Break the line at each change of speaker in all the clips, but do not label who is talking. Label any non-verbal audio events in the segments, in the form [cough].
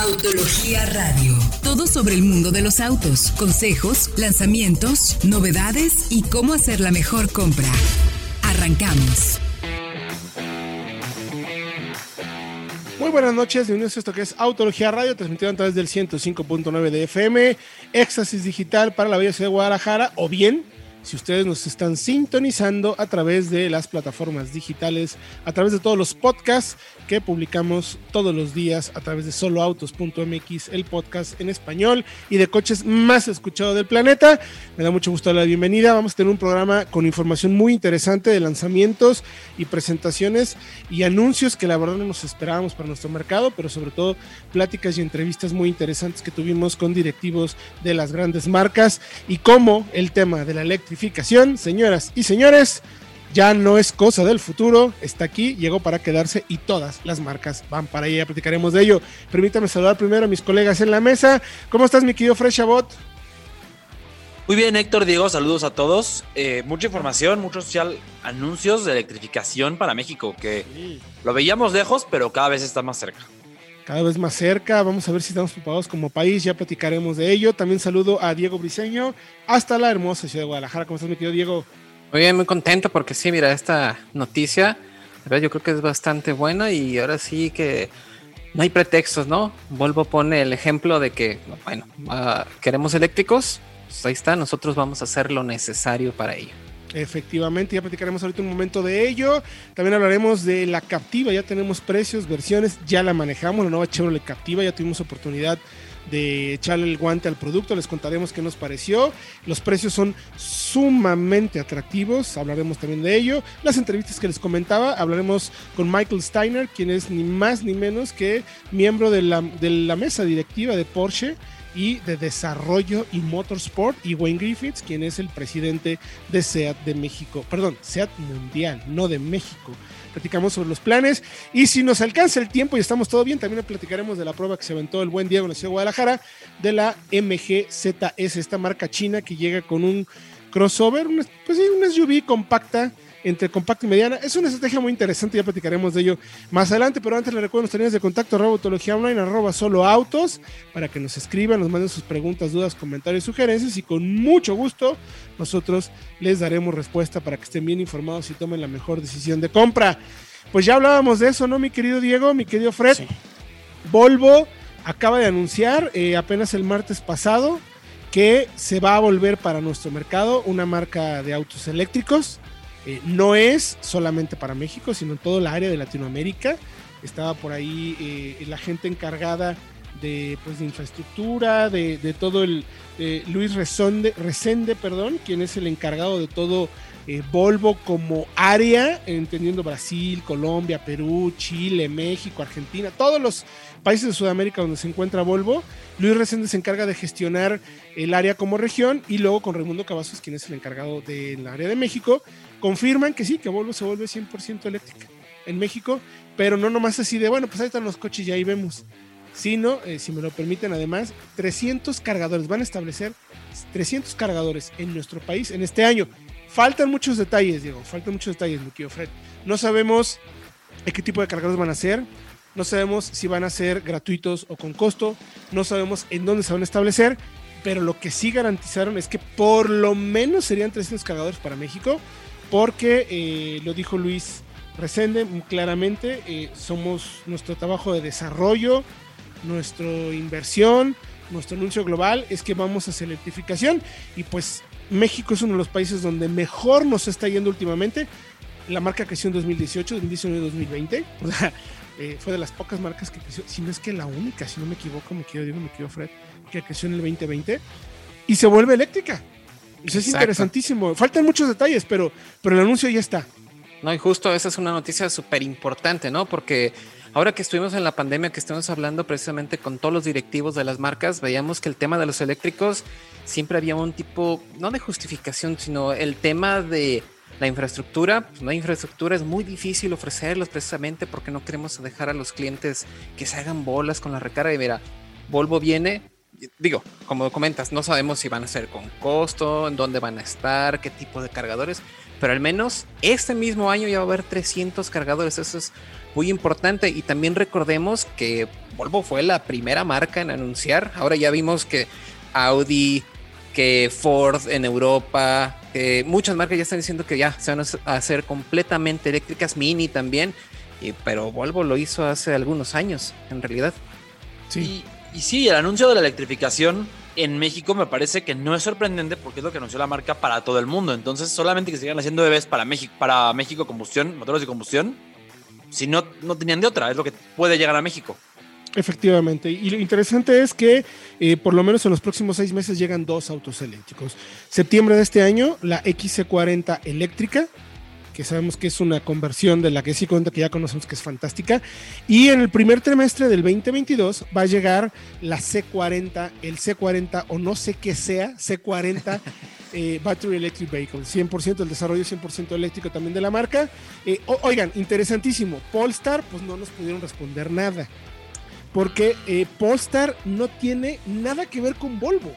Autología Radio. Todo sobre el mundo de los autos, consejos, lanzamientos, novedades y cómo hacer la mejor compra. Arrancamos.
Muy buenas noches, bienvenidos a esto que es Autología Radio, transmitido a través del 105.9 de FM, Éxtasis Digital para la Bella Ciudad de Guadalajara, o bien si ustedes nos están sintonizando a través de las plataformas digitales, a través de todos los podcasts que publicamos todos los días a través de soloautos.mx, el podcast en español y de coches más escuchado del planeta. Me da mucho gusto la bienvenida. Vamos a tener un programa con información muy interesante de lanzamientos y presentaciones y anuncios que la verdad no nos esperábamos para nuestro mercado, pero sobre todo pláticas y entrevistas muy interesantes que tuvimos con directivos de las grandes marcas y cómo el tema de la electrificación, señoras y señores, ya no es cosa del futuro, está aquí, llegó para quedarse y todas las marcas van para allá, platicaremos de ello. Permítame saludar primero a mis colegas en la mesa. ¿Cómo estás, mi querido Freshabot?
Muy bien, Héctor, Diego, saludos a todos. Eh, mucha información, muchos social anuncios de electrificación para México, que lo veíamos lejos, pero cada vez está más cerca.
Cada vez más cerca, vamos a ver si estamos preparados como país, ya platicaremos de ello. También saludo a Diego Briseño, hasta la hermosa ciudad de Guadalajara. ¿Cómo estás, mi querido Diego?
Muy bien, muy contento porque sí, mira, esta noticia, yo creo que es bastante buena y ahora sí que no hay pretextos, ¿no? Volvo pone el ejemplo de que, bueno, uh, queremos eléctricos, pues ahí está, nosotros vamos a hacer lo necesario para ello.
Efectivamente, ya platicaremos ahorita un momento de ello. También hablaremos de la Captiva, ya tenemos precios, versiones, ya la manejamos, la nueva Chevrolet Captiva, ya tuvimos oportunidad de echarle el guante al producto, les contaremos qué nos pareció. Los precios son sumamente atractivos, hablaremos también de ello. Las entrevistas que les comentaba, hablaremos con Michael Steiner, quien es ni más ni menos que miembro de la, de la mesa directiva de Porsche y de Desarrollo y Motorsport, y Wayne Griffiths, quien es el presidente de SEAT de México, perdón, SEAT Mundial, no de México. Platicamos sobre los planes y si nos alcanza el tiempo y estamos todo bien, también platicaremos de la prueba que se aventó el buen Diego en la ciudad de Guadalajara de la MGZS, esta marca china que llega con un crossover, pues sí, una SUV compacta entre compacto y mediana. Es una estrategia muy interesante, ya platicaremos de ello más adelante, pero antes les recuerdo nuestras líneas de contacto, arroba autología online, arroba solo autos, para que nos escriban, nos manden sus preguntas, dudas, comentarios, sugerencias y con mucho gusto nosotros les daremos respuesta para que estén bien informados y tomen la mejor decisión de compra. Pues ya hablábamos de eso, ¿no, mi querido Diego, mi querido Fred? Volvo acaba de anunciar eh, apenas el martes pasado que se va a volver para nuestro mercado una marca de autos eléctricos eh, no es solamente para México, sino en todo el área de Latinoamérica. Estaba por ahí eh, la gente encargada de, pues, de infraestructura, de, todo el eh, Luis Resonde, Resende, perdón, quien es el encargado de todo Volvo como área, entendiendo Brasil, Colombia, Perú, Chile, México, Argentina, todos los países de Sudamérica donde se encuentra Volvo. Luis Resende se encarga de gestionar el área como región y luego con Raimundo Cavazos, quien es el encargado del área de México, confirman que sí, que Volvo se vuelve 100% eléctrica en México, pero no nomás así de, bueno, pues ahí están los coches y ahí vemos, sino, eh, si me lo permiten además, 300 cargadores, van a establecer 300 cargadores en nuestro país en este año. Faltan muchos detalles, Diego, faltan muchos detalles, mi querido Fred. No sabemos qué tipo de cargadores van a ser, no sabemos si van a ser gratuitos o con costo, no sabemos en dónde se van a establecer, pero lo que sí garantizaron es que por lo menos serían 300 cargadores para México porque eh, lo dijo Luis Resende claramente, eh, somos nuestro trabajo de desarrollo, nuestra inversión, nuestro anuncio global es que vamos hacia electrificación y pues México es uno de los países donde mejor nos está yendo últimamente. La marca creció en 2018, 2019 2020. O sea, eh, fue de las pocas marcas que creció, si no es que la única, si no me equivoco, me quiero digo, me quiero Fred, que creció en el 2020 y se vuelve eléctrica. Es interesantísimo. Faltan muchos detalles, pero, pero el anuncio ya está.
No, y justo esa es una noticia súper importante, ¿no? Porque ahora que estuvimos en la pandemia, que estuvimos hablando precisamente con todos los directivos de las marcas, veíamos que el tema de los eléctricos siempre había un tipo, no de justificación, sino el tema de la infraestructura. Pues hay infraestructura, es muy difícil ofrecerlos precisamente porque no queremos dejar a los clientes que se hagan bolas con la recarga. Y mira, Volvo viene, digo, como comentas, no sabemos si van a ser con costo, en dónde van a estar, qué tipo de cargadores, pero al menos este mismo año ya va a haber 300 cargadores. Eso es muy importante. Y también recordemos que Volvo fue la primera marca en anunciar. Ahora ya vimos que Audi, que Ford en Europa, que muchas marcas ya están diciendo que ya se van a hacer completamente eléctricas, Mini también. Y, pero Volvo lo hizo hace algunos años, en realidad.
Sí. Y, y sí, el anuncio de la electrificación en México me parece que no es sorprendente porque es lo que anunció la marca para todo el mundo. Entonces, solamente que sigan haciendo bebés para México, para México combustión, motores de combustión, si no, no tenían de otra, es lo que puede llegar a México.
Efectivamente. Y lo interesante es que eh, por lo menos en los próximos seis meses llegan dos autos eléctricos. Septiembre de este año, la XC40 eléctrica, que sabemos que es una conversión de la que sí cuenta que ya conocemos que es fantástica. Y en el primer trimestre del 2022 va a llegar la C40, el C40 o no sé qué sea, C40 [laughs] eh, Battery Electric Vehicle, 100% el desarrollo 100% eléctrico también de la marca. Eh, oigan, interesantísimo, Polestar pues no nos pudieron responder nada porque eh, Polestar no tiene nada que ver con Volvo.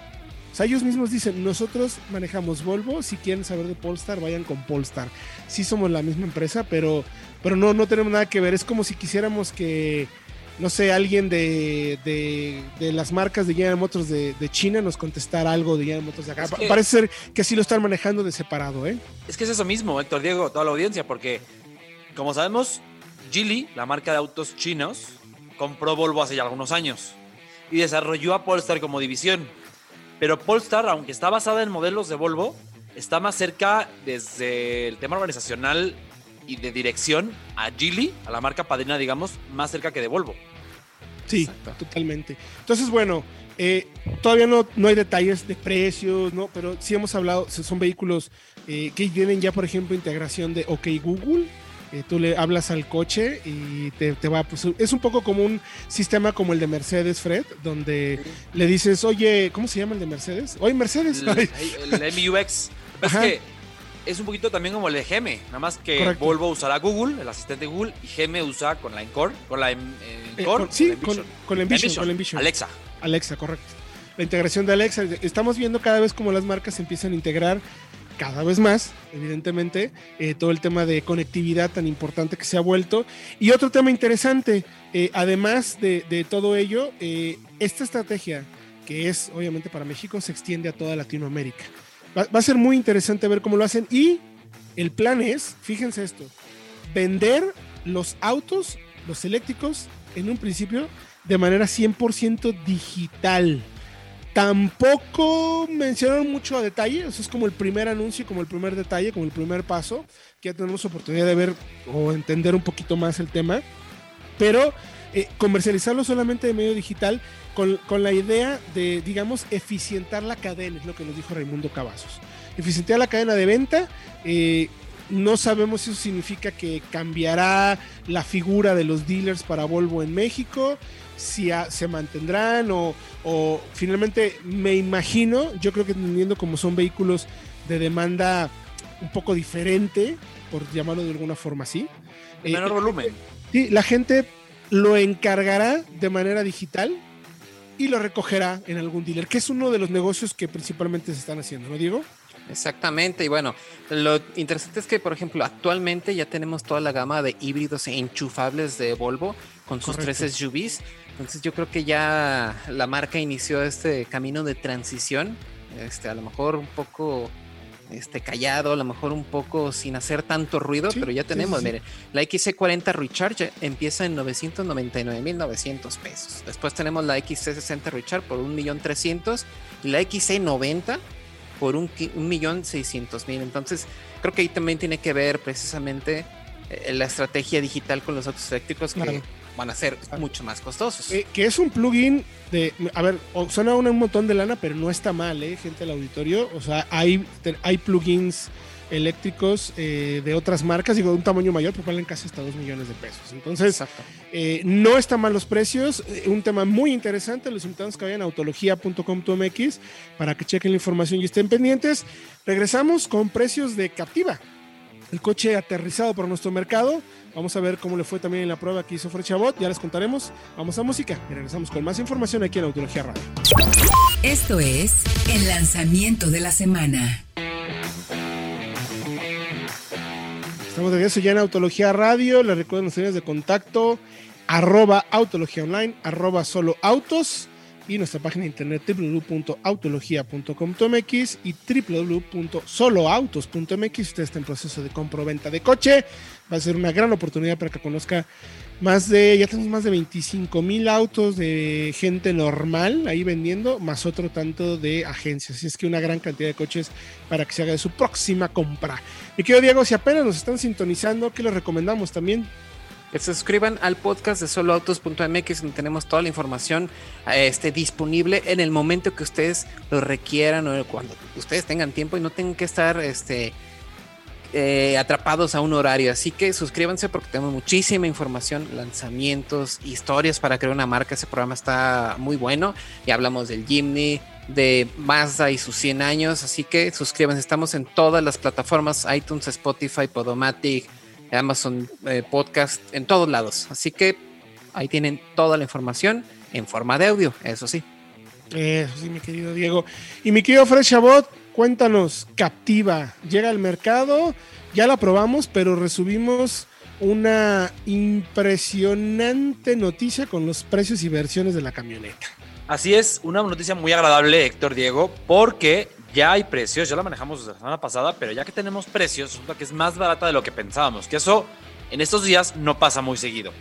O sea, ellos mismos dicen, nosotros manejamos Volvo, si quieren saber de Polestar, vayan con Polestar. Sí somos la misma empresa, pero, pero no, no tenemos nada que ver. Es como si quisiéramos que, no sé, alguien de, de, de las marcas de General Motors de, de, China nos contestara algo de General Motors de acá. Que, Parece ser que sí lo están manejando de separado, ¿eh?
Es que es eso mismo, Héctor Diego, toda la audiencia, porque, como sabemos, Geely, la marca de autos chinos, compró Volvo hace ya algunos años y desarrolló a Polestar como división. Pero Polestar, aunque está basada en modelos de Volvo, está más cerca desde el tema organizacional y de dirección a Geely, a la marca padrina, digamos, más cerca que de Volvo.
Sí, Exacto. totalmente. Entonces, bueno, eh, todavía no, no hay detalles de precios, ¿no? Pero sí hemos hablado, son vehículos eh, que tienen ya, por ejemplo, integración de OK Google, eh, tú le hablas al coche y te, te, va, pues es un poco como un sistema como el de Mercedes, Fred, donde sí. le dices, oye, ¿cómo se llama el de Mercedes? Oye, Mercedes.
El, el MUX. es que es un poquito también como el de GM, nada más que Correcto. Volvo usará Google, el asistente Google, y GM usa con la Encore, con la Encore,
eh, con, sí, con, con, la Envision, con la Envision.
Alexa.
Alexa, correcto. La integración de Alexa. Estamos viendo cada vez como las marcas empiezan a integrar cada vez más, evidentemente, eh, todo el tema de conectividad tan importante que se ha vuelto. Y otro tema interesante, eh, además de, todo ello, eh, esta estrategia, que es obviamente para México, se extiende a toda Latinoamérica. Va, va, a ser muy interesante ver cómo lo hacen y el plan es, fíjense esto, vender los autos, los eléctricos, en un principio, de manera 100% digital. Tampoco mencionaron mucho a detalle, eso es como el primer anuncio, como el primer detalle, como el primer paso, que ya tenemos oportunidad de ver o entender un poquito más el tema, pero eh, comercializarlo solamente de medio digital con, con, la idea de, digamos, eficientar la cadena, es lo que nos dijo Raimundo Cavazos. Eficientar la cadena de venta, eh, no sabemos si eso significa que cambiará la figura de los dealers para Volvo en México, si a, se mantendrán o, o, finalmente me imagino, yo creo que entendiendo como son vehículos de demanda un poco diferente, por llamarlo de alguna forma así.
Menor eh, volumen.
Sí, la gente lo encargará de manera digital y lo recogerá en algún dealer, que es uno de los negocios que principalmente se están haciendo, ¿no, Diego?
Exactamente, y bueno, lo interesante es que, por ejemplo, actualmente ya tenemos toda la gama de híbridos e enchufables de Volvo con sus Correcto. tres SUVs. Entonces yo creo que ya la marca inició este camino de transición, este, a lo mejor un poco este, callado, a lo mejor un poco sin hacer tanto ruido, sí, pero ya tenemos, sí, sí, miren, la XC40 Recharge empieza en 999.900 pesos. Después tenemos la XC60 Recharge por 1.300.000 y la XC90 por un, un millón seiscientos mil. Entonces, creo que ahí también tiene que ver precisamente eh, la estrategia digital con los autos eléctricos que claro. van a ser claro. mucho más costosos.
Eh, que es un plugin de, a ver, suena un, un montón de lana, pero no está mal, ¿eh? gente del auditorio. O sea, hay, hay plugins eléctricos eh, de otras marcas, digo, de un tamaño mayor, pues valen casi hasta 2 millones de pesos. Entonces, eh, no están mal los precios. Eh, un tema muy interesante, los invitamos que vayan a autología.com.mx para que chequen la información y estén pendientes. Regresamos con precios de Captiva, el coche aterrizado por nuestro mercado. Vamos a ver cómo le fue también en la prueba que hizo Fred Chabot. Ya les contaremos. Vamos a música y regresamos con más información aquí en Autología Radio.
Esto es el lanzamiento de la semana.
Estamos de regreso ya en Autología Radio. Les recuerdo los líneas de contacto arroba Autología Online, arroba solo y nuestra página de internet www.autologia.com.mx y www.soloautos.mx. Usted está en proceso de compra o venta de coche. Va a ser una gran oportunidad para que conozca más de, ya tenemos más de 25 mil autos de gente normal ahí vendiendo, más otro tanto de agencias. Así es que una gran cantidad de coches para que se haga de su próxima compra. Mi querido Diego, si apenas nos están sintonizando, ¿qué les recomendamos también?
Que se suscriban al podcast de soloautos.mx donde tenemos toda la información este, disponible en el momento que ustedes lo requieran o cuando ustedes tengan tiempo y no tengan que estar este, eh, atrapados a un horario. Así que suscríbanse porque tenemos muchísima información, lanzamientos, historias para crear una marca. Ese programa está muy bueno. Y hablamos del Jimny, de Mazda y sus 100 años. Así que suscríbanse. Estamos en todas las plataformas: iTunes, Spotify, Podomatic, Amazon eh, Podcast, en todos lados. Así que ahí tienen toda la información en forma de audio, eso sí.
Eso sí, mi querido Diego. Y mi querido Fred Chabot, cuéntanos, Captiva, llega al mercado, ya la probamos, pero resumimos una impresionante noticia con los precios y versiones de la camioneta.
Así es, una noticia muy agradable, Héctor Diego, porque ya hay precios, ya la manejamos desde la semana pasada, pero ya que tenemos precios, resulta que es más barata de lo que pensábamos, que eso en estos días no pasa muy seguido.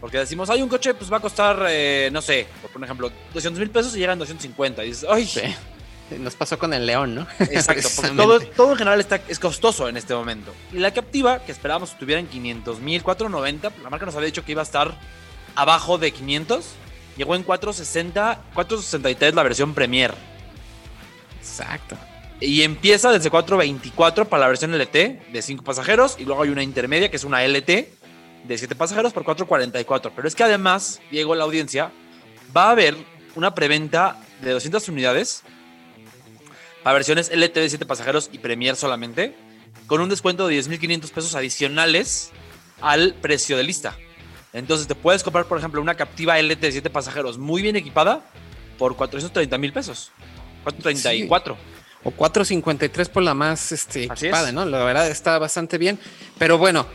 Porque decimos, hay un coche, pues va a costar, eh, no sé, por ejemplo, 200 mil pesos y llegan 250. Y dices, ay,
Sí. Nos pasó con el León, ¿no? [laughs]
Exacto, [laughs] porque todo, todo en general está, es costoso en este momento. Y la Captiva, que esperábamos que estuviera en 500 mil, 490, la marca nos había dicho que iba a estar abajo de 500. Llegó en 460, 463 la versión Premier.
Exacto.
Y empieza desde 424 para la versión LT de 5 pasajeros. Y luego hay una intermedia que es una LT de 7 pasajeros por 444. Pero es que además, Diego, la audiencia, va a haber una preventa de 200 unidades para versiones LT de 7 pasajeros y Premier solamente, con un descuento de 10.500 pesos adicionales al precio de lista. Entonces te puedes comprar, por ejemplo, una Captiva LT de 7 pasajeros muy bien equipada por 430 mil pesos. 434.
O 4.53 por la más este,
Así
equipada,
es.
¿no? La verdad está bastante bien. Pero bueno,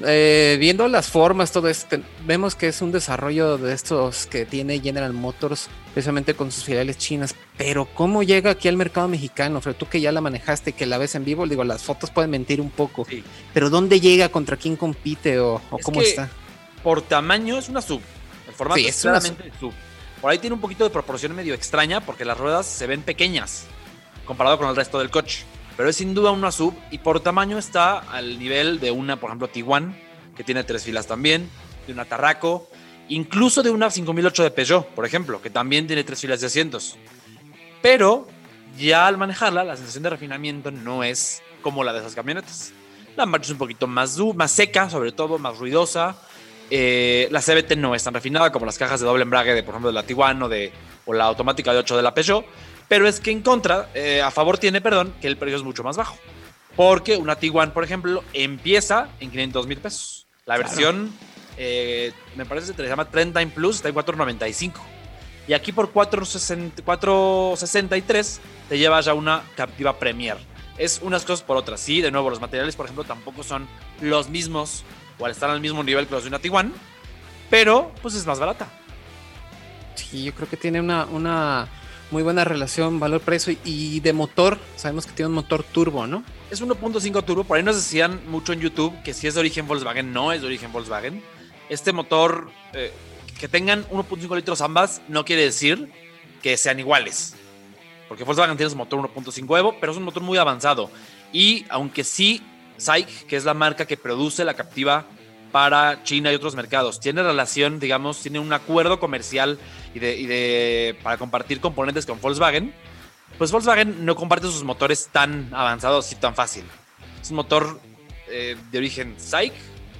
eh, viendo las formas, todo esto, vemos que es un desarrollo de estos que tiene General Motors, precisamente con sus filiales chinas. Pero ¿cómo llega aquí al mercado mexicano? Fred, tú que ya la manejaste, que la ves en vivo, digo, las fotos pueden mentir un poco.
Sí.
Pero ¿dónde llega? ¿Contra quién compite? ¿O, o
Es
cómo
que
está?
Por tamaño es una sub. El formato
Sí,
es claramente sub. Por ahí tiene un poquito de proporción medio extraña porque las ruedas se ven pequeñas comparado con el resto del coche. Pero es sin duda una sub y por tamaño está al nivel de una, por ejemplo, Tiguan, que tiene tres filas también, de una Tarraco, incluso de una 5008 de Peugeot, por ejemplo, que también tiene tres filas de asientos. Pero ya al manejarla, la sensación de refinamiento no es como la de esas camionetas. La marcha es un poquito más, más seca, sobre todo, más ruidosa. Eh, la CBT no es tan refinada como las cajas de doble embrague de, por ejemplo, de la Tiguan o, de, o la automática de 8 de la Peugeot. Pero es que en contra, eh, a favor tiene, perdón, que el precio es mucho más bajo. Porque una Tiguan, por ejemplo, empieza en 500 mil pesos. La
Claro.
versión, eh, me parece que se llama Trend Time Plus, está en 495. Y aquí por 460 463 te llevas ya una Captiva Premier. Es unas cosas por otras. Sí, de nuevo, los materiales, por ejemplo, tampoco son los mismos o al estar al mismo nivel que los de una Tiguan. Pero, pues es más barata.
Sí, yo creo que tiene una, una muy buena relación valor-precio y de motor, sabemos que tiene un motor turbo, ¿no?
Es 1.5 turbo. Por ahí nos decían mucho en YouTube que si es de origen Volkswagen, no es de origen Volkswagen. Este motor, eh, que tengan 1.5 litros ambas, no quiere decir que sean iguales. Porque Volkswagen tiene su motor 1.5 Evo, pero es un motor muy avanzado. Y aunque sí, SAIC, que es la marca que produce la Captiva para China y otros mercados, tiene relación, digamos, tiene un acuerdo comercial y de, para compartir componentes con Volkswagen, pues Volkswagen no comparte sus motores tan avanzados y tan fácil. Es un motor eh, de origen SAIC,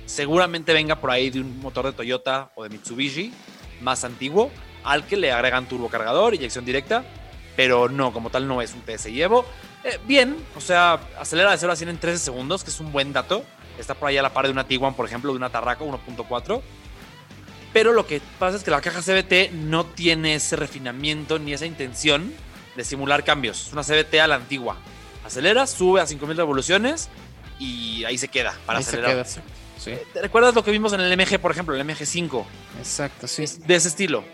seguramente venga por ahí de un motor de Toyota o de Mitsubishi más antiguo, al que le agregan turbocargador, inyección directa, pero no, como tal no es un TSI Evo. Eh, bien, o sea, acelera de 0 a 100 en 13 segundos, que es un buen dato. Está por ahí a la par de una Tiguan, por ejemplo, de una Tarraco 1.4. Pero lo que pasa es que la caja CBT no tiene ese refinamiento ni esa intención de simular cambios. Es una CBT a la antigua. Acelera, sube a 5000 revoluciones y ahí se queda para
Ahí se
acelerar.
queda, sí.
¿Te recuerdas lo que vimos en el MG, por ejemplo, el MG5?
Exacto, sí.
De ese estilo.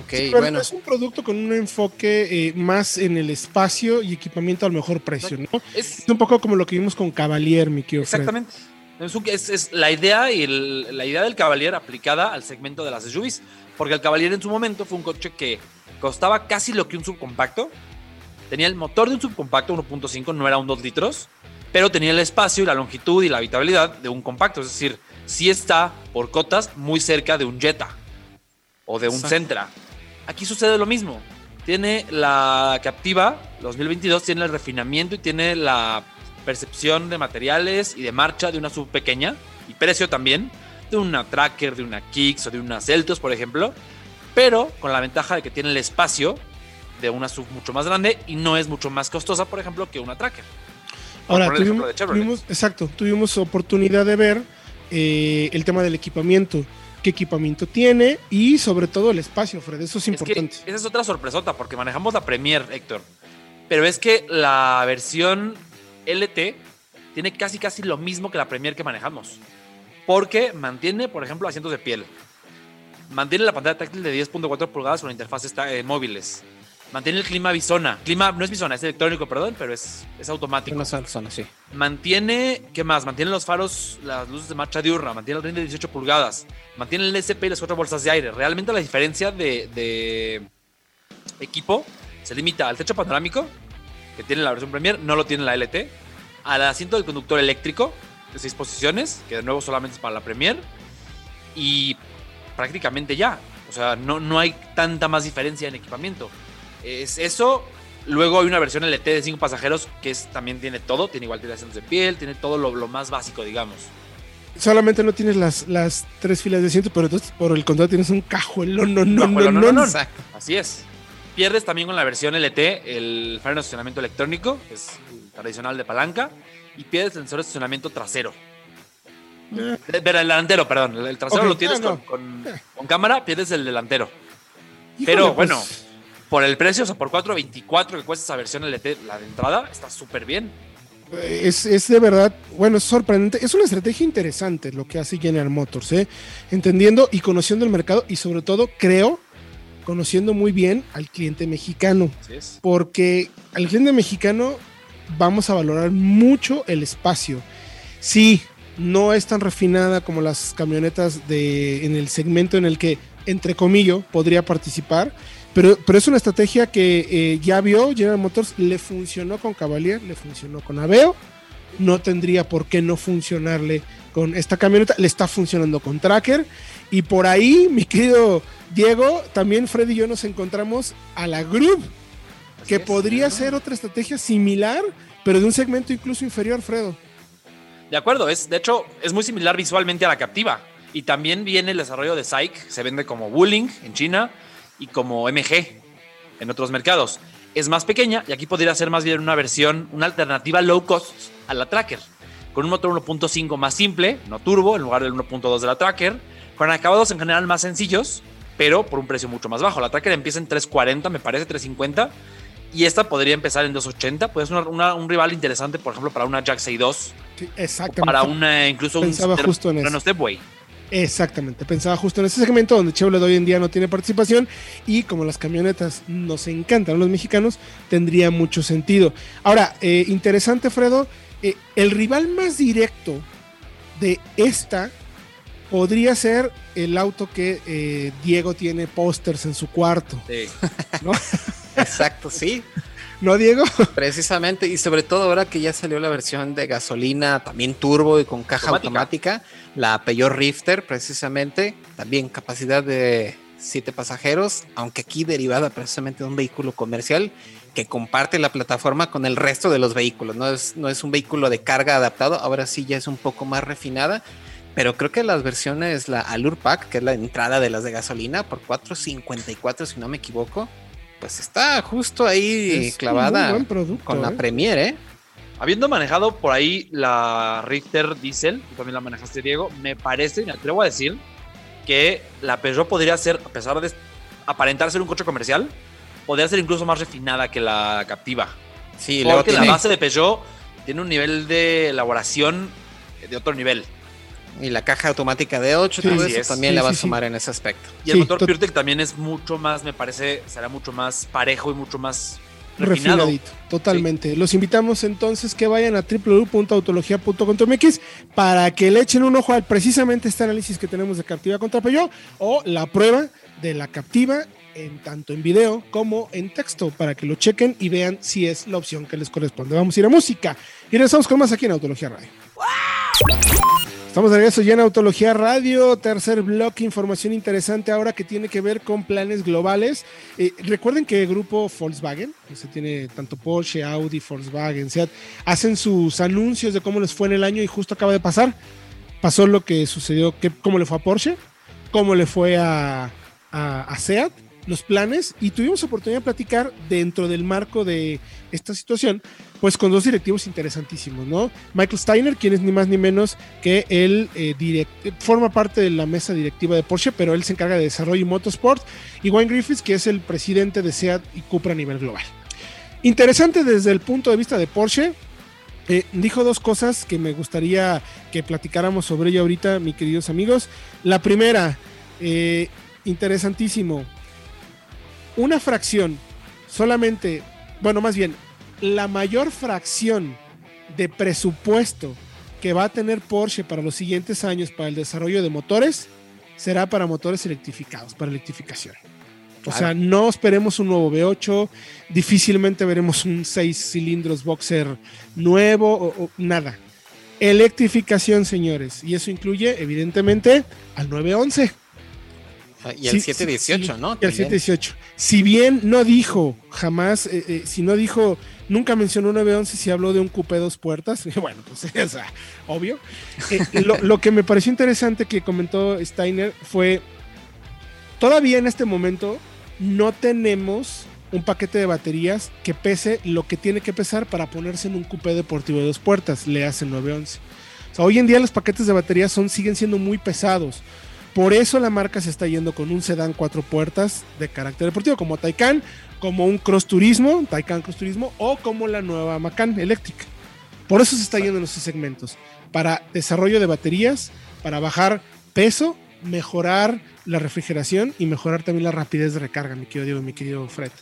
Ok,
Sí, pero
bueno.
es un producto con un enfoque eh, más en el espacio y equipamiento al mejor precio, ¿no?
Es,
Es un poco como lo que vimos con Cavalier, mi querido.
Exactamente. Es, un- es- es la idea y el- la idea del Cavalier aplicada al segmento de las SUVs. Porque el Cavalier en su momento fue un coche que costaba casi lo que un subcompacto. Tenía el motor de un subcompacto 1.5, no era un 2 litros, pero tenía el espacio y la longitud y la habitabilidad de un compacto. Es decir, sí está por cotas muy cerca de un Jetta o de un
Exacto.
Sentra. Aquí sucede lo mismo. Tiene la Captiva 2022, tiene el refinamiento y tiene la percepción de materiales y de marcha de una sub pequeña y precio también de una Tracker, de una Kicks o de una Celtos, por ejemplo, pero con la ventaja de que tiene el espacio de una sub mucho más grande y no es mucho más costosa, por ejemplo, que una Tracker.
Ahora, tuvimos, tuvimos- exacto, tuvimos oportunidad de ver eh, el tema del equipamiento, qué equipamiento tiene y sobre todo el espacio, Fred, eso es importante.
esa es otra sorpresota porque manejamos la Premier, Héctor. Pero es que la versión LT tiene casi casi lo mismo que la Premier que manejamos. Porque mantiene, por ejemplo, asientos de piel. Mantiene la pantalla táctil de 10.4 pulgadas con interfaces móviles. Mantiene el clima Bisona. Clima no es Bisona, es electrónico, perdón, pero es, es automático.
Zona, sí.
Mantiene, ¿qué más? Mantiene los faros, las luces de marcha diurna, mantiene el tren de 18 pulgadas, mantiene el SP y las cuatro bolsas de aire. Realmente la diferencia de, de equipo se limita al techo panorámico, que tiene la versión Premier, no lo tiene la LT, al asiento del conductor eléctrico de seis posiciones, que de nuevo solamente es para la Premier, y prácticamente ya. O sea, no, no hay tanta más diferencia en equipamiento. Es eso. Luego hay una versión LT de 5 pasajeros que es, también tiene todo. Tiene igual asientos de piel, tiene todo lo, lo más básico, digamos.
Solamente no tienes las, las tres filas de asiento, pero entonces por el contrario tienes un cajuelón, no, no, no, no,
no. Así es. Pierdes también con la versión LT el freno de estacionamiento electrónico, que es el tradicional de palanca, y pierdes el sensor de estacionamiento trasero.
Eh,
Eh, Pero el delantero, perdón. El, trasero lo tienes
ah, no.
con, con- con cámara, pierdes el delantero.
híjole,
Pero
pues,
bueno, por el precio, o sea, por 4.24 que cuesta esa versión LT, la de entrada, está súper bien.
Es, es de verdad, bueno, es sorprendente. Es una estrategia interesante lo que hace General Motors, ¿eh? entendiendo y conociendo el mercado y sobre todo, creo, conociendo muy bien al cliente mexicano,
es.
porque al cliente mexicano vamos a valorar mucho el espacio. Sí, no es tan refinada como las camionetas de, en el segmento en el que, entre comillas, podría participar, pero, pero es una estrategia que eh, ya vio General Motors, le funcionó con Cavalier, le funcionó con Aveo, no tendría por qué no funcionarle con esta camioneta, le está funcionando con Tracker, y por ahí, mi querido Diego, también Freddy y yo nos encontramos a la Group,
Así
que
es,
podría ser otra estrategia similar, pero de un segmento incluso inferior, Fredo.
De acuerdo, es, de hecho, es muy similar visualmente a la Captiva. Y también viene el desarrollo de SAIC, se vende como Wuling en China y como MG en otros mercados. Es más pequeña y aquí podría ser más bien una versión, una alternativa low cost a la Tracker, con un motor 1.5 más simple, no turbo, en lugar del 1.2 de la Tracker, con acabados en general más sencillos, pero por un precio mucho más bajo. La Tracker empieza en 340, me parece, 350. Y esta podría empezar en 280. Puede ser una- una- un rival interesante, por ejemplo, para una Jack 2
Sí, exactamente.
para una incluso un
Pensaba
freno-
justo en
freno stepway.
Exactamente, pensaba justo en ese segmento donde Chevrolet hoy en día no tiene participación y como las camionetas nos encantan a los mexicanos, tendría mucho sentido. Ahora, eh, interesante Fredo, eh, el rival más directo de esta podría ser el auto que eh, Diego tiene pósters en su cuarto,
Sí.
¿no? [laughs]
Exacto, sí.
¿No, Diego?
Precisamente, y sobre todo ahora que ya salió la versión de gasolina, también turbo y con caja
Automática.
automática, la Peugeot Rifter, precisamente, también capacidad de siete pasajeros, aunque aquí derivada precisamente de un vehículo comercial que comparte la plataforma con el resto de los vehículos. No es, no es un vehículo de carga adaptado, ahora sí ya es un poco más refinada. Pero creo que las versiones, la Allure Pack, que es la entrada de las de gasolina, por 4.54, si no me equivoco, pues está justo ahí
Es
clavada
producto,
con la
¿eh?
Premier, ¿eh?
Habiendo manejado por ahí la Richter Diesel, tú también la manejaste, Diego, me parece, me atrevo a decir, que la Peugeot podría ser, a pesar de aparentar ser un coche comercial, podría ser incluso más refinada que la Captiva.
Sí, luego
la base de Peugeot tiene un nivel de elaboración de otro nivel.
Y la caja automática de 8,
Sí,
todo
así
eso
es.
también
Sí,
le va
sí,
a sumar en ese aspecto.
Y el
Sí,
motor PureTech también es mucho más, me parece, será mucho más parejo y mucho más refinado.
refinadito, totalmente. Los invitamos entonces que vayan a www.autologia.com.mx para que le echen un ojo al precisamente este análisis que tenemos de Captiva contra Peugeot o la prueba de la Captiva en tanto en video como en texto para que lo chequen y vean si es la opción que les corresponde. Vamos a ir a música y regresamos con más aquí en Autología Radio. Estamos de regreso ya en Autología Radio, tercer bloque, información interesante ahora que tiene que ver con planes globales. Eh, recuerden que el grupo Volkswagen, que se tiene tanto Porsche, Audi, Volkswagen, Seat, hacen sus anuncios de cómo les fue en el año y justo acaba de pasar. Pasó lo que sucedió, que, cómo le fue a Porsche, cómo le fue a, a, a Seat, los planes, y tuvimos oportunidad de platicar dentro del marco de esta situación, pues con dos directivos interesantísimos, ¿no? Michael Steiner, quien es ni más ni menos que él eh, direct- forma parte de la mesa directiva de Porsche, pero él se encarga de desarrollo y motorsport, y Wayne Griffiths, que es el presidente de SEAT y Cupra a nivel global. Interesante desde el punto de vista de Porsche. eh, dijo dos cosas que me gustaría que platicáramos sobre ello ahorita, mis queridos amigos. La primera, eh, interesantísimo, una fracción, solamente, bueno, más bien, la mayor fracción de presupuesto que va a tener Porsche para los siguientes años para el desarrollo de motores será para motores electrificados, para electrificación. O sea, no esperemos un nuevo V8, difícilmente veremos un 6 cilindros boxer nuevo o, o nada. Electrificación, señores, y eso incluye evidentemente al 911.
Y el
Sí,
718,
sí,
¿no?
Y el
También.
718. Si bien no dijo jamás, eh, eh, si no dijo, nunca mencionó 911, si habló de un coupé dos puertas, [laughs] bueno, pues [laughs] o sea, obvio. Eh, lo, lo que me pareció interesante que comentó Steiner fue, todavía en este momento no tenemos un paquete de baterías que pese lo que tiene que pesar para ponerse en un coupé deportivo de dos puertas, le hace 911. O sea, hoy en día los paquetes de baterías son, siguen siendo muy pesados. Por eso la marca se está yendo con un sedán cuatro puertas de carácter deportivo, como Taycan, como un Cross Turismo, Taycan Cross Turismo, o como la nueva Macan eléctrica. Por eso se está yendo en esos segmentos, para desarrollo de baterías, para bajar peso, mejorar la refrigeración y mejorar también la rapidez de recarga, mi querido Diego, mi querido Fred.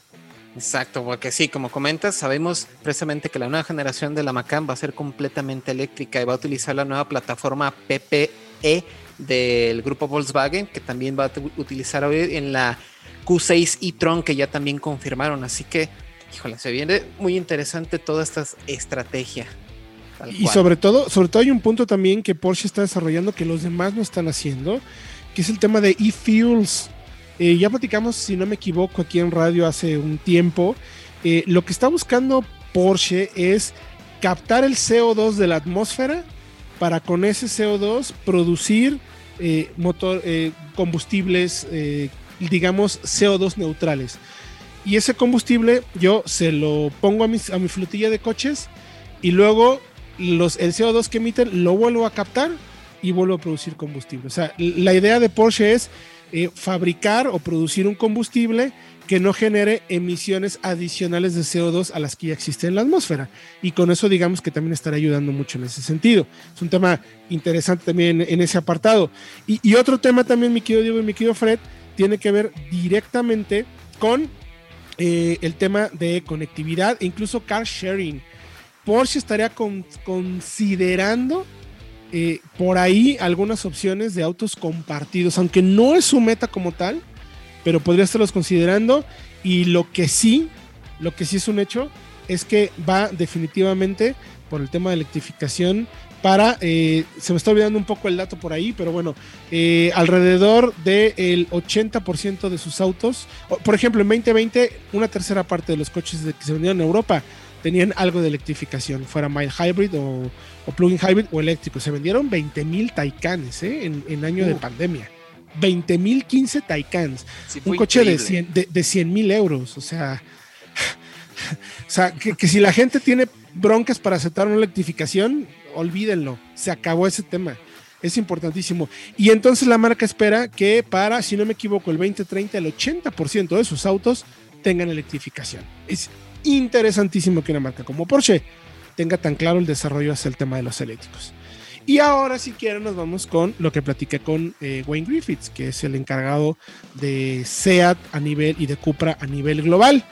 Exacto, porque sí, como comentas, sabemos precisamente que la nueva generación de la Macan va a ser completamente eléctrica y va a utilizar la nueva plataforma PPE del grupo Volkswagen, que también va a utilizar hoy en la Q6 e-tron, que ya también confirmaron. Así que, híjole, se viene muy interesante toda esta estrategia.
Y sobre todo, sobre todo hay un punto también que Porsche está desarrollando que los demás no están haciendo, que es el tema de e-fuels. Eh, ya platicamos, si no me equivoco, aquí en radio hace un tiempo. Eh, lo que está buscando Porsche es captar el CO2 de la atmósfera para con ese CO2 producir eh, motor, eh, combustibles, eh, digamos, CO2 neutrales. Y ese combustible yo se lo pongo a, mis- a mi flotilla de coches y luego los, el CO2 que emiten lo vuelvo a captar y vuelvo a producir combustible. O sea, la idea de Porsche es fabricar o producir un combustible que no genere emisiones adicionales de CO2 a las que ya existen en la atmósfera. Y con eso digamos que también estará ayudando mucho en ese sentido. Es un tema interesante también en, ese apartado. Y, otro tema también, mi querido Diego y mi querido Fred, tiene que ver directamente con eh, el tema de conectividad e incluso car sharing. Porsche estaría con- considerando eh, por ahí algunas opciones de autos compartidos, aunque no es su meta como tal, pero podría estarlos considerando. Y lo que sí, lo que sí es un hecho, es que va definitivamente por el tema de electrificación para, eh, se me está olvidando un poco el dato por ahí, pero bueno, eh, alrededor del 80% de sus autos, por ejemplo, en 2020, una tercera parte de los coches de- que se vendieron en Europa tenían algo de electrificación, fuera mild hybrid o, o plug-in hybrid o eléctrico. Se vendieron 20 mil Taycanes ¿eh? en, en año de pandemia. 20 mil 15 Taycans.
Sí,
Un coche de
increíble.
100 de, de 100 mil euros. O sea, o sea que, que si la gente tiene broncas para aceptar una electrificación, olvídenlo. Se acabó ese tema. Es importantísimo. Y entonces la marca espera que para, si no me equivoco, el 2030, el 80% de sus autos tengan electrificación. Es interesantísimo que una marca como Porsche tenga tan claro el desarrollo hacia el tema de los eléctricos. Y ahora, si quieren, nos vamos con lo que platiqué con eh, Wayne Griffiths, que es el encargado de SEAT a nivel y de Cupra a nivel global.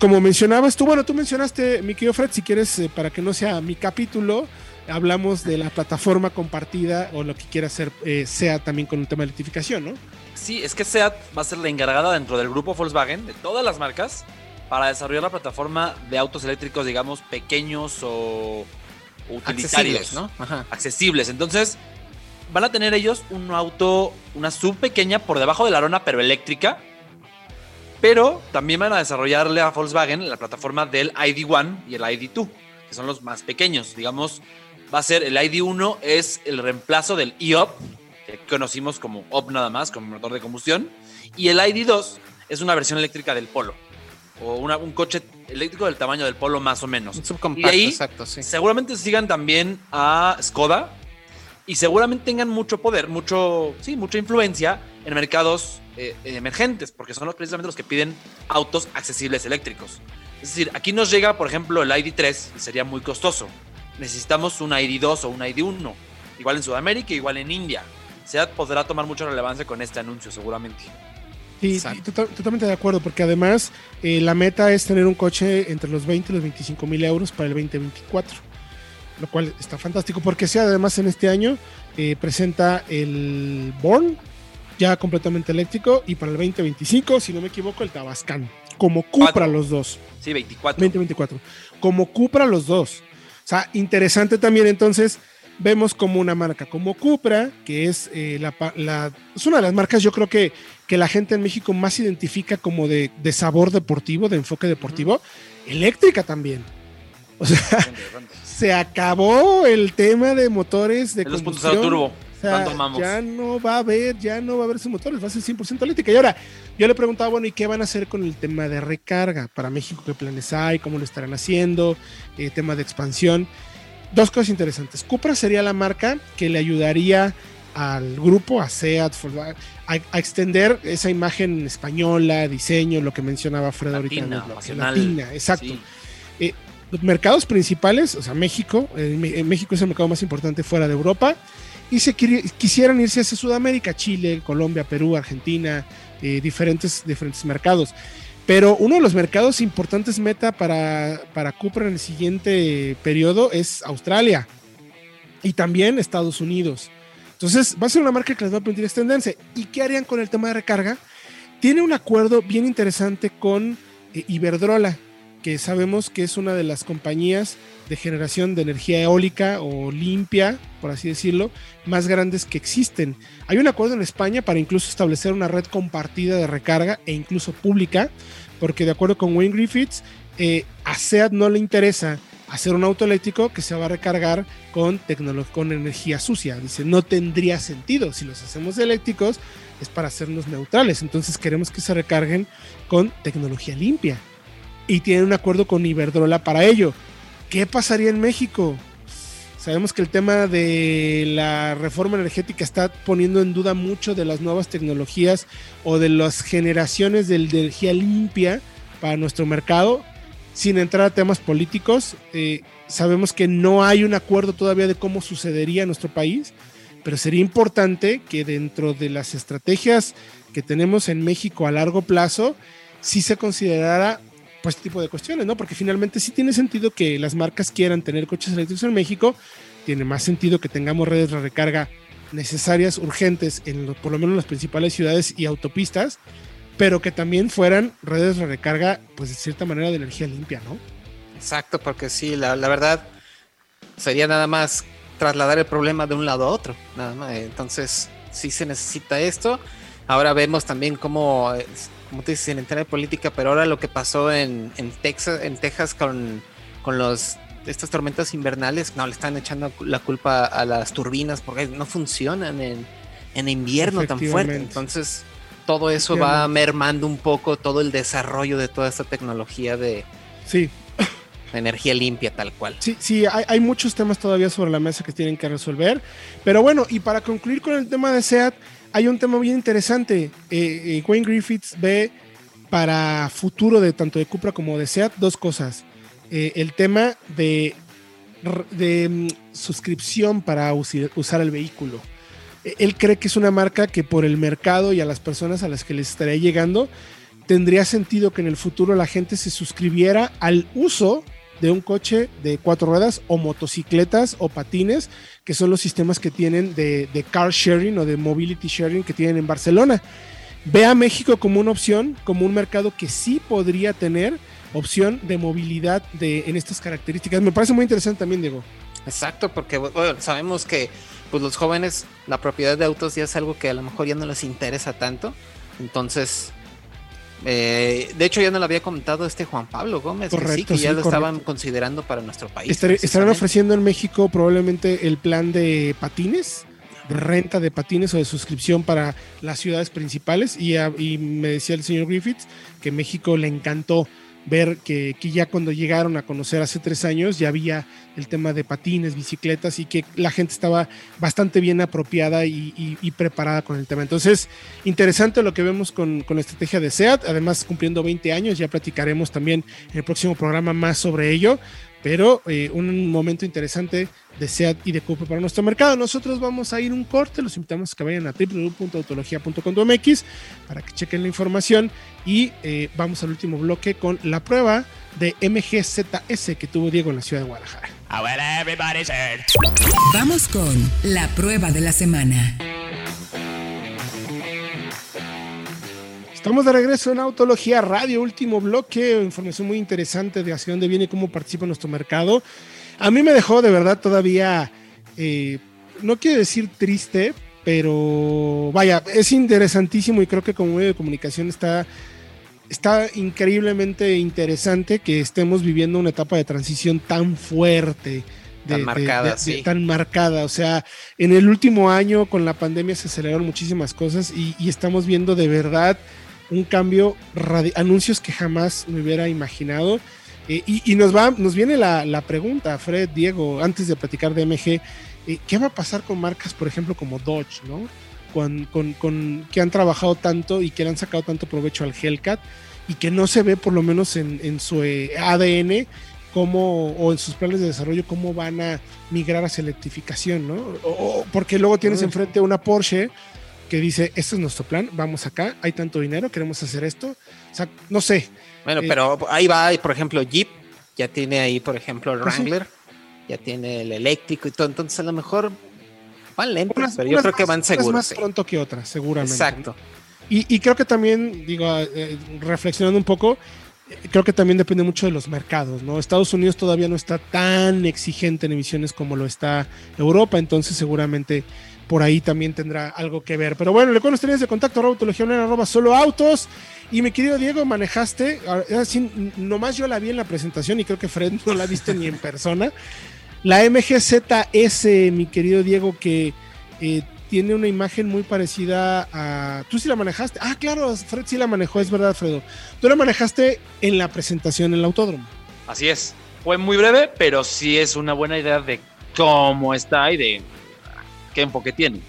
Como mencionabas tú, bueno, tú mencionaste, mi querido Fred, si quieres, eh, para que no sea mi capítulo, hablamos de la plataforma compartida o lo que quiera hacer eh, SEAT también con un tema de electrificación, ¿no?
Sí, es que SEAT va a ser la encargada dentro del grupo Volkswagen, de todas las marcas, para desarrollar la plataforma de autos eléctricos, digamos, pequeños o utilitarios, ¿no? Accesibles. Entonces, van a tener ellos un auto, una sub pequeña por debajo de la arona, pero eléctrica. Pero también van a desarrollarle a Volkswagen la plataforma del ID1 y el ID2, que son los más pequeños. Digamos, va a ser el ID1 es el reemplazo del e-up, que conocimos como OP nada más, como motor de combustión. Y el ID2 es una versión eléctrica del Polo o un coche eléctrico del tamaño del Polo más o menos.
Un subcompacto,
y ahí
exacto, sí.
seguramente sigan también a Skoda y seguramente tengan mucho poder, mucho, sí, mucha influencia en mercados eh, emergentes, porque son los, precisamente los que piden autos accesibles eléctricos. Es decir, aquí nos llega, por ejemplo, el ID3 y sería muy costoso. Necesitamos un ID2 o un ID1, igual en Sudamérica, igual en India. SEAT podrá tomar mucha relevancia con este anuncio, seguramente.
Sí, totalmente de acuerdo, porque además eh, la meta es tener un coche entre los 20 y los 25 mil euros para el 2024, lo cual está fantástico, porque sea además en este año eh, presenta el Born, ya completamente eléctrico, y para el 2025, si no me equivoco, el Tabascan, como Cupra los dos.
Sí, 24.
2024, como Cupra los dos. O sea, interesante también entonces vemos como una marca como Cupra, que es, eh, la, es una de las marcas yo creo que, que la gente en México más identifica como de, sabor deportivo, de enfoque deportivo, eléctrica también. O sea, [laughs] se acabó el tema de motores de combustión.
turbo.
ya no va a haber, ya no va a haber esos motores, va a ser 100% eléctrica. Y ahora, yo le preguntaba, bueno, ¿y qué van a hacer con el tema de recarga para México? ¿Qué planes hay? ¿Cómo lo estarán haciendo? Eh, tema de expansión dos cosas interesantes. Cupra sería la marca que le ayudaría al grupo, a SEAT, a, extender esa imagen española, diseño, lo que mencionaba Fred ahorita. Latina, exacto. Eh, los mercados principales, o sea, México, México es el mercado más importante fuera de Europa, y se quisieran irse hacia Sudamérica, Chile, Colombia, Perú, Argentina, eh, diferentes, diferentes mercados. Pero uno de los mercados importantes meta para, para Cupra en el siguiente periodo es Australia y también Estados Unidos. Entonces va a ser una marca que les va a permitir extenderse. ¿Y qué harían con el tema de recarga? Tiene un acuerdo bien interesante con eh, Iberdrola, que sabemos que es una de las compañías de generación de energía eólica o limpia, por así decirlo, más grandes que existen. Hay un acuerdo en España para incluso establecer una red compartida de recarga e incluso pública, porque de acuerdo con Wayne Griffiths, eh, a SEAT no le interesa hacer un auto eléctrico que se va a recargar con, con energía sucia. Dice, no tendría sentido. Si los hacemos eléctricos es para hacernos neutrales. Entonces queremos que se recarguen con tecnología limpia. Y tienen un acuerdo con Iberdrola para ello. ¿Qué pasaría en México? Sabemos que el tema de la reforma energética está poniendo en duda mucho de las nuevas tecnologías o de las generaciones de energía limpia para nuestro mercado. Sin entrar a temas políticos, eh, sabemos que no hay un acuerdo todavía de cómo sucedería en nuestro país, pero sería importante que dentro de las estrategias que tenemos en México a largo plazo, sí se considerara pues este tipo de cuestiones, ¿no? Porque finalmente sí tiene sentido que las marcas quieran tener coches eléctricos en México, tiene más sentido que tengamos redes de recarga necesarias, urgentes, en por lo menos en las principales ciudades y autopistas, pero que también fueran redes de recarga, pues de cierta manera de energía limpia, ¿no?
Exacto, porque sí, la, la verdad sería nada más trasladar el problema de un lado a otro, nada más. Entonces, sí se necesita esto. Ahora vemos también cómo eh, como te dices, sin entrar en política, pero ahora lo que pasó en, Texas, en Texas con, con los estas tormentas invernales, no, le están echando la culpa a las turbinas porque no funcionan en, en invierno tan fuerte. Entonces, todo eso va mermando un poco todo el desarrollo de toda esta tecnología de,
sí.
energía limpia tal cual.
Sí, sí, hay, hay, muchos temas todavía sobre la mesa que tienen que resolver. Pero bueno, y para concluir con el tema de SEAT, hay un tema bien interesante. Eh, eh, Wayne Griffiths ve para futuro de tanto de Cupra como de SEAT dos cosas. eh, el tema de, de mm, suscripción para usar el vehículo. Él cree que es una marca que por el mercado y a las personas a las que les estaría llegando, tendría sentido que en el futuro la gente se suscribiera al uso de un coche de cuatro ruedas o motocicletas o patines, que son los sistemas que tienen de, car sharing o de mobility sharing que tienen en Barcelona. Ve a México como una opción, como un mercado que sí podría tener opción de movilidad de, en estas características. Me parece muy interesante también, Diego.
Exacto, porque sabemos que pues, los jóvenes la propiedad de autos ya es algo que a lo mejor ya no les interesa tanto. Entonces, eh, de hecho, ya no lo había comentado este Juan Pablo Gómez, que sí, que ya lo estaban considerando para nuestro país.
estarán ofreciendo en México probablemente el plan de patines, de renta de patines o de suscripción para las ciudades principales. Y, y me decía el señor Griffiths que México le encantó ver que, ya cuando llegaron a conocer hace tres años ya había el tema de patines, bicicletas y que la gente estaba bastante bien apropiada y, preparada con el tema. Entonces, interesante lo que vemos con, con, la estrategia de SEAT, además cumpliendo 20 años, ya platicaremos también en el próximo programa más sobre ello, pero eh, un momento interesante de SEAT y de Cooper para nuestro mercado. Nosotros vamos a ir un corte, los invitamos a que vayan a www.autologia.com.mx para que chequen la información y eh, vamos al último bloque con la prueba de MGZS que tuvo Diego en la ciudad de Guadalajara.
Vamos con la prueba de la semana.
Estamos de regreso en Autología Radio, último bloque, información muy interesante de hacia dónde viene y cómo participa nuestro mercado. A mí me dejó de verdad todavía, eh, no quiero decir triste, pero vaya, es interesantísimo y creo que como medio de comunicación está, está increíblemente interesante que estemos viviendo una etapa de transición tan fuerte.
tan marcada,
tan marcada. O sea, en el último año con la pandemia se aceleraron muchísimas cosas y, y estamos viendo de verdad un cambio, anuncios que jamás me hubiera imaginado. Eh, y, nos, va, nos viene la, pregunta, Fred, Diego, antes de platicar de MG, eh, ¿qué va a pasar con marcas, por ejemplo, como Dodge, ¿no? Con, con, que han trabajado tanto y que le han sacado tanto provecho al Hellcat y que no se ve por lo menos en, su eh, ADN cómo, o en sus planes de desarrollo, cómo van a migrar hacia electrificación, ¿no? porque luego tienes enfrente una Porsche que dice, este es nuestro plan, vamos acá, hay tanto dinero, queremos hacer esto. O sea, no sé.
Bueno, eh, pero ahí va, por ejemplo, Jeep, ya tiene ahí, por ejemplo, el pues Wrangler, ya tiene el eléctrico y todo, entonces a lo mejor van lentos, pero yo creo que van seguros.
más pronto que otras, seguramente.
Exacto.
Y, creo que también, digo, eh, reflexionando un poco, creo que también depende mucho de los mercados, ¿no? Estados Unidos todavía no está tan exigente en emisiones como lo está Europa, entonces seguramente por ahí también tendrá algo que ver. Pero bueno, le con de contacto, arroba solo autos. Y mi querido Diego, manejaste, así, nomás yo la vi en la presentación y creo que Fred no la viste ni en persona. La MGZS, mi querido Diego, que eh, tiene una imagen muy parecida a... Tú sí la manejaste. Ah, claro, Fred sí la manejó, es verdad, Fredo. Tú la manejaste en la presentación en el autódromo.
Así es. Fue muy breve, pero sí es una buena idea de cómo está y de qué enfoque tiene.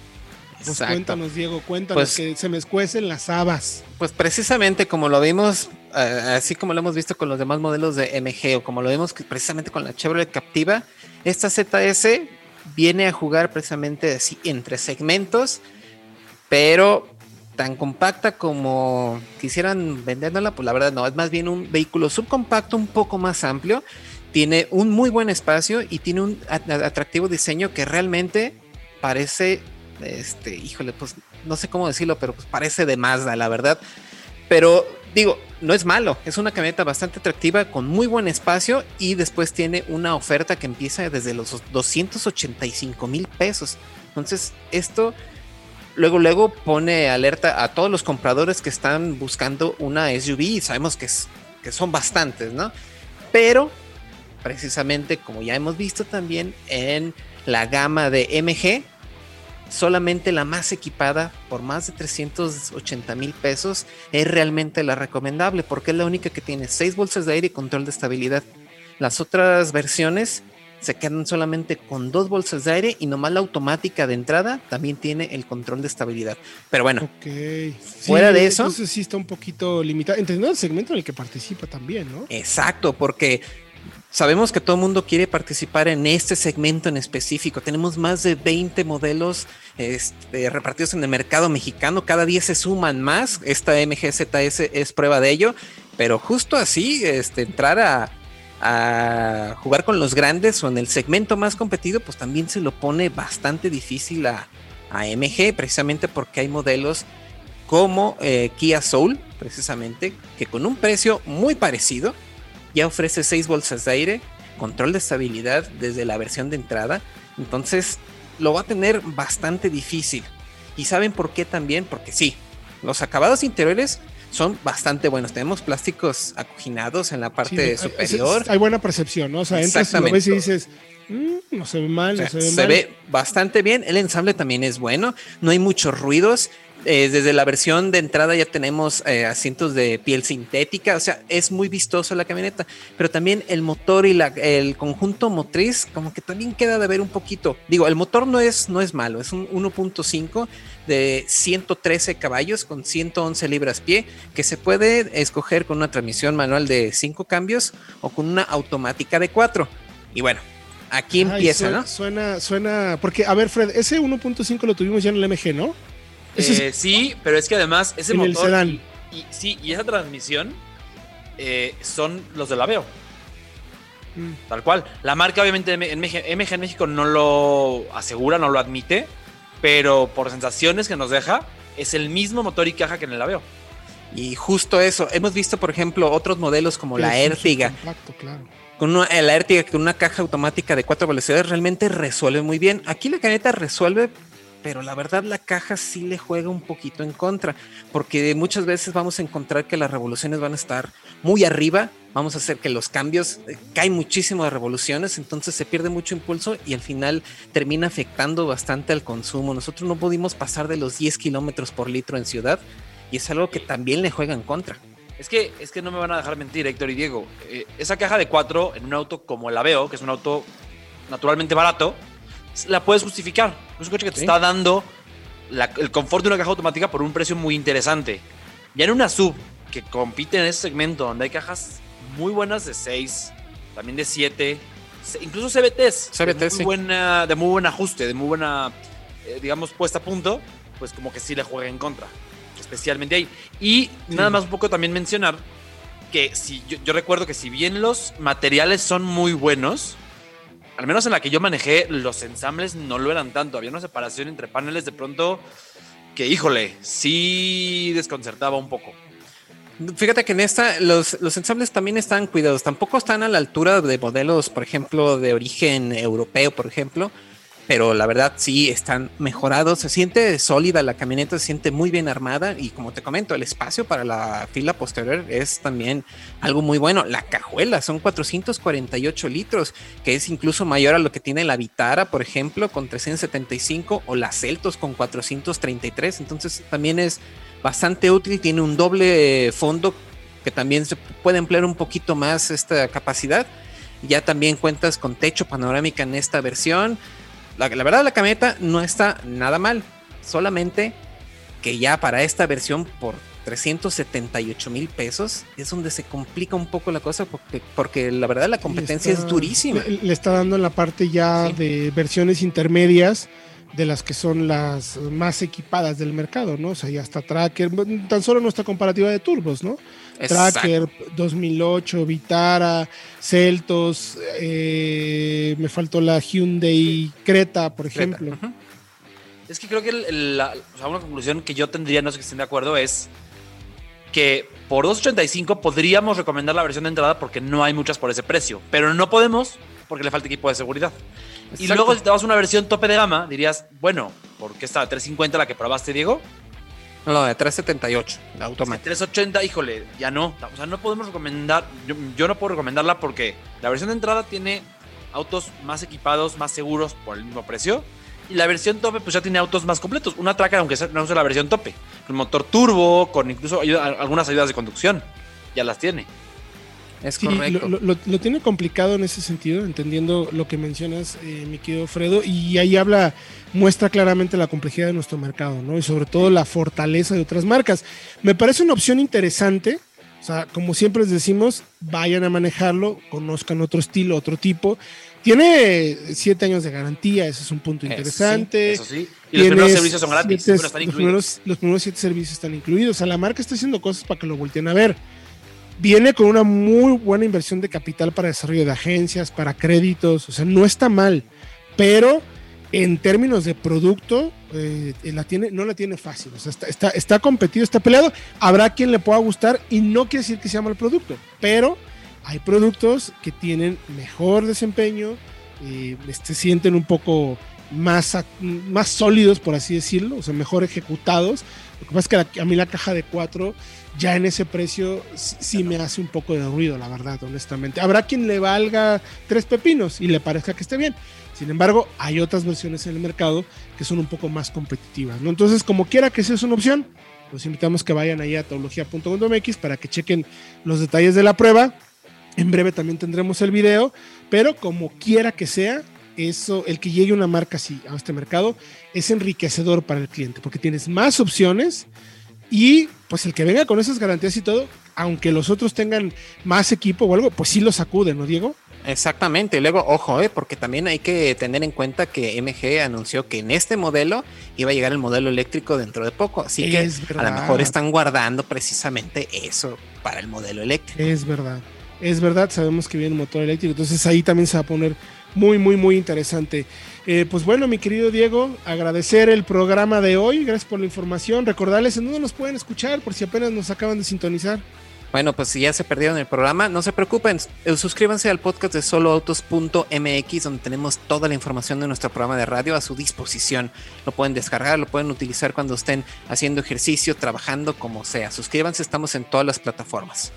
Pues cuéntanos, Diego, cuéntanos pues que se me escuecen las habas.
Pues precisamente como lo vimos, eh, así como lo hemos visto con los demás modelos de MG o como lo vemos precisamente con la Chevrolet Captiva, esta ZS viene a jugar precisamente así entre segmentos, pero tan compacta como quisieran venderla, pues la verdad no, es más bien un vehículo subcompacto un poco más amplio, tiene un muy buen espacio y tiene un atractivo diseño que realmente parece, este, híjole, pues no sé cómo decirlo, pero pues parece de Mazda, la verdad. Pero digo, no es malo, es una camioneta bastante atractiva con muy buen espacio y después tiene una oferta que empieza desde los 285 mil pesos. Entonces, esto luego, luego pone alerta a todos los compradores que están buscando una SUV y sabemos que, es, que son bastantes, ¿no? Pero, precisamente como ya hemos visto también en la gama de MG, solamente la más equipada por más de 380 mil pesos es realmente la recomendable porque es la única que tiene 6 bolsas de aire y control de estabilidad. Las otras versiones se quedan solamente con dos bolsas de aire y nomás la automática de entrada también tiene el control de estabilidad. Pero bueno, fuera de eso.
sí está un poquito limitado, entendiendo el segmento en el que participa también, ¿no?
Exacto, porque Sabemos que todo el mundo quiere participar en este segmento en específico. Tenemos más de 20 modelos este, repartidos en el mercado mexicano. Cada día se suman más. Esta MGZS es prueba de ello. Pero justo así, este, entrar a, jugar con los grandes o en el segmento más competido, pues también se lo pone bastante difícil a, a MG, precisamente porque hay modelos como eh, Kia Soul, precisamente, que con un precio muy parecido ya ofrece 6 bolsas de aire, control de estabilidad desde la versión de entrada. Entonces lo va a tener bastante difícil. ¿Y saben por qué también? Porque sí, los acabados interiores son bastante buenos. Tenemos plásticos acoginados en la parte
Sí,
superior.
es- hay buena percepción, ¿no? O sea, entras y lo ves y dices, "Mm, no se ve mal,
O sea,
no se ve
se
mal.
ve bastante bien. El ensamble también es bueno. No hay muchos ruidos. Eh, desde la versión de entrada ya tenemos eh, asientos de piel sintética. O sea, es muy vistoso la camioneta. Pero también el motor y la- el conjunto motriz, como que también queda de ver un poquito. Digo, el motor no es, no es malo. Es un 1.5 de 113 caballos con 111 libras pie que se puede escoger con una transmisión manual de 5 cambios o con una automática de 4. Y bueno, aquí
Ay,
empieza,
suena,
¿no?
Suena, suena, porque, a ver, Fred, ese 1.5 lo tuvimos ya en el MG, ¿no?
Eh, sí, pero es que además ese
en el
motor
sedán.
y sí, y esa transmisión eh, son los del Aveo,
Mm.
tal cual. La marca obviamente en MG, MG en México no lo asegura, no lo admite, pero por sensaciones que nos deja es el mismo motor y caja que en el Aveo.
Y justo eso, hemos visto, por ejemplo, otros modelos como la Ertiga,
claro.
con una, eh, la Ertiga con una caja automática de cuatro velocidades realmente resuelve muy bien. Aquí la camioneta resuelve, pero la verdad la caja sí le juega un poquito en contra, porque muchas veces vamos a encontrar que las revoluciones van a estar muy arriba, vamos a hacer que los cambios eh, caen muchísimo de revoluciones, entonces se pierde mucho impulso y al final termina afectando bastante al consumo. Nosotros no pudimos pasar de los 10 kilómetros por litro en ciudad y es algo que también le juega en contra.
Es que, es que no me van a dejar mentir, Héctor y Diego. Eh, esa caja de cuatro en un auto como el Aveo, que es un auto naturalmente barato, la puedes justificar. Es un coche que te
Sí.
está dando la- el confort de una caja automática por un precio muy interesante. Ya en una sub que compite en ese segmento, donde hay cajas muy buenas de 6, también de 7, incluso CBTs,
CVTs,
de, muy
sí.
buena, de muy buen ajuste, de muy buena, eh, digamos, puesta a punto, pues como que sí le juega en contra, especialmente ahí. Y nada más un poco también mencionar que si yo, yo recuerdo que si bien los materiales son muy buenos, al menos en la que yo manejé, los ensambles no lo eran tanto. Había una separación entre paneles de pronto que, híjole, sí desconcertaba un poco.
Fíjate que en esta los, los ensambles también están cuidados, tampoco están a la altura de modelos, por ejemplo, de origen europeo, por ejemplo, pero la verdad sí están mejorados, se siente sólida la camioneta, se siente muy bien armada y como te comento, el espacio para la fila posterior es también algo muy bueno. La cajuela son 448 litros, que es incluso mayor a lo que tiene la Vitara, por ejemplo, con 375 o la Celtos con 433, entonces también es bastante útil, tiene un doble fondo que también se puede emplear un poquito más esta capacidad. Ya también cuentas con techo panorámica en esta versión. La, la verdad la camioneta no está nada mal, solamente que ya para esta versión por 378 mil pesos es donde se complica un poco la cosa porque, porque la verdad la competencia
Está-
es durísima.
Le, le está dando en la parte ya
Sí.
de versiones intermedias de las que son las más equipadas del mercado, ¿no? O sea, ya está Tracker, tan solo nuestra comparativa de turbos, ¿no?
Exacto.
Tracker 2008, Vitara, Celtos, eh, me faltó la Hyundai Creta, por
Creta,
ejemplo.
Es que creo que el- la- o sea, una conclusión que yo tendría, no sé que estén de acuerdo, es que por 285 podríamos recomendar la versión de entrada porque no hay muchas por ese precio, pero no podemos porque le falta equipo de seguridad. Y
Exacto.
luego si te vas a una versión tope de gama, dirías, bueno, ¿por qué está la 350 la que probaste, Diego?
No, de 378, la automática.
380, híjole, ya no. O sea, no podemos recomendar, yo, yo no puedo recomendarla porque la versión de entrada tiene autos más equipados, más seguros por el mismo precio. Y la versión tope, pues ya tiene autos más completos. Una Tracker, aunque sea, no sea la versión tope, con motor turbo, con incluso ayuda- algunas ayudas de conducción. Ya las tiene.
Es
Sí,
correcto.
lo, lo- lo tiene complicado en ese sentido, entendiendo lo que mencionas, eh, mi querido Fredo, y ahí habla, muestra claramente la complejidad de nuestro mercado, ¿no? Y sobre todo la fortaleza de otras marcas. Me parece una opción interesante O sea, como siempre les decimos, vayan a manejarlo, conozcan otro estilo, otro tipo. Tiene siete años de garantía, eso es un punto interesante.
Eso sí. Y los primeros servicios son gratis.
Siete, están los, primeros, los primeros siete servicios están incluidos. O sea, la marca está haciendo cosas para que lo volteen a ver. Viene con una muy buena inversión de capital para desarrollo de agencias, para créditos. O sea, no está mal. Pero en términos de producto, eh, tiene, no la tiene fácil. O sea, está, competido, está peleado. Habrá quien le pueda gustar y no quiere decir que sea mal producto, pero hay productos que tienen mejor desempeño, eh, se sienten un poco más, más sólidos, por así decirlo, o sea, mejor ejecutados. Lo que pasa es que a mí la caja de 4 ya en ese precio sí me hace un poco de ruido, la verdad, honestamente. Habrá quien le valga tres pepinos y le parezca que esté bien. Sin embargo, hay otras versiones en el mercado que son un poco más competitivas, ¿no? Entonces, como quiera que sea una opción, los invitamos que vayan ahí a teología.com.mx para que chequen los detalles de la prueba. En breve también tendremos el video, pero como quiera que sea, eso, el que llegue una marca así a este mercado es enriquecedor para el cliente, porque tienes más opciones y pues el que venga con esas garantías y todo, aunque los otros tengan más equipo o algo, pues sí lo sacuden, ¿no, Diego?
Exactamente, y luego, ojo, eh, porque también hay que tener en cuenta que MG anunció que en este modelo iba a llegar el modelo eléctrico dentro de poco, así que a lo mejor están guardando precisamente eso para el modelo eléctrico.
Es verdad, es verdad, sabemos que viene un motor eléctrico, entonces ahí también se va a poner muy, muy, muy interesante. Eh, pues bueno, mi querido Diego, agradecer el programa de hoy, gracias por la información, recordarles en dónde nos pueden escuchar por si apenas nos acaban de sintonizar.
Bueno, pues si ya se perdieron el programa, no se preocupen, eh, suscríbanse al podcast de soloautos.mx donde tenemos toda la información de nuestro programa de radio a su disposición. Lo pueden descargar, lo pueden utilizar cuando estén haciendo ejercicio, trabajando, como sea. Suscríbanse, estamos en todas las plataformas.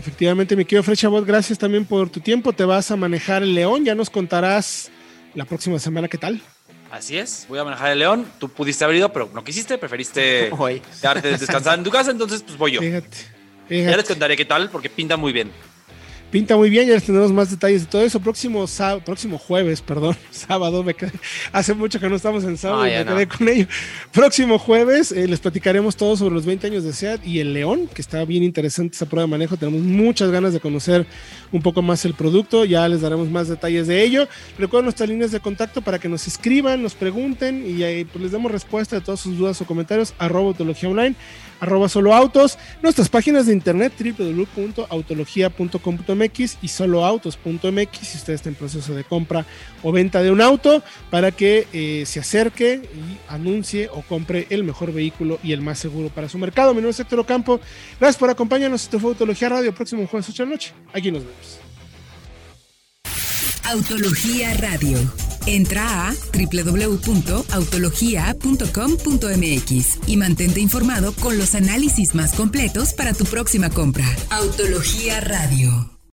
Efectivamente, mi querido Frechabot, gracias también por tu tiempo. Te vas a manejar el León, ya nos contarás la próxima semana qué tal.
Así es, voy a manejar el León. Tú pudiste haber ido, pero no quisiste, preferiste [laughs] quedarte descansar en tu casa, entonces pues voy yo.
Fíjate.
Ya les contaré qué tal, porque pinta muy bien.
Pinta muy bien, ya les tendremos más detalles de todo eso. Próximo, próximo jueves, perdón, [laughs] sábado, me quedé, hace mucho que no estamos en sábado y me quedé con ello. Próximo jueves eh, les platicaremos todo sobre los 20 años de SEAT y el León, que está bien interesante esa prueba de manejo. Tenemos muchas ganas de conocer un poco más el producto, ya les daremos más detalles de ello. Recuerden nuestras líneas de contacto para que nos escriban, nos pregunten y pues, les demos respuesta a todas sus dudas o comentarios. Arroba Online arroba solo autos, nuestras páginas de internet www.autologia.com.mx y soloautos.mx si usted está en proceso de compra o venta de un auto para que eh, se acerque y anuncie o compre el mejor vehículo y el más seguro para su mercado. Mi nombre es Héctor Ocampo. Gracias por acompañarnos. Esto fue Autología Radio. Próximo jueves 8 de la noche. Aquí nos vemos.
Autología Radio. Entra a www.autologia.com.mx y mantente informado con los análisis más completos para tu próxima compra. Autología Radio.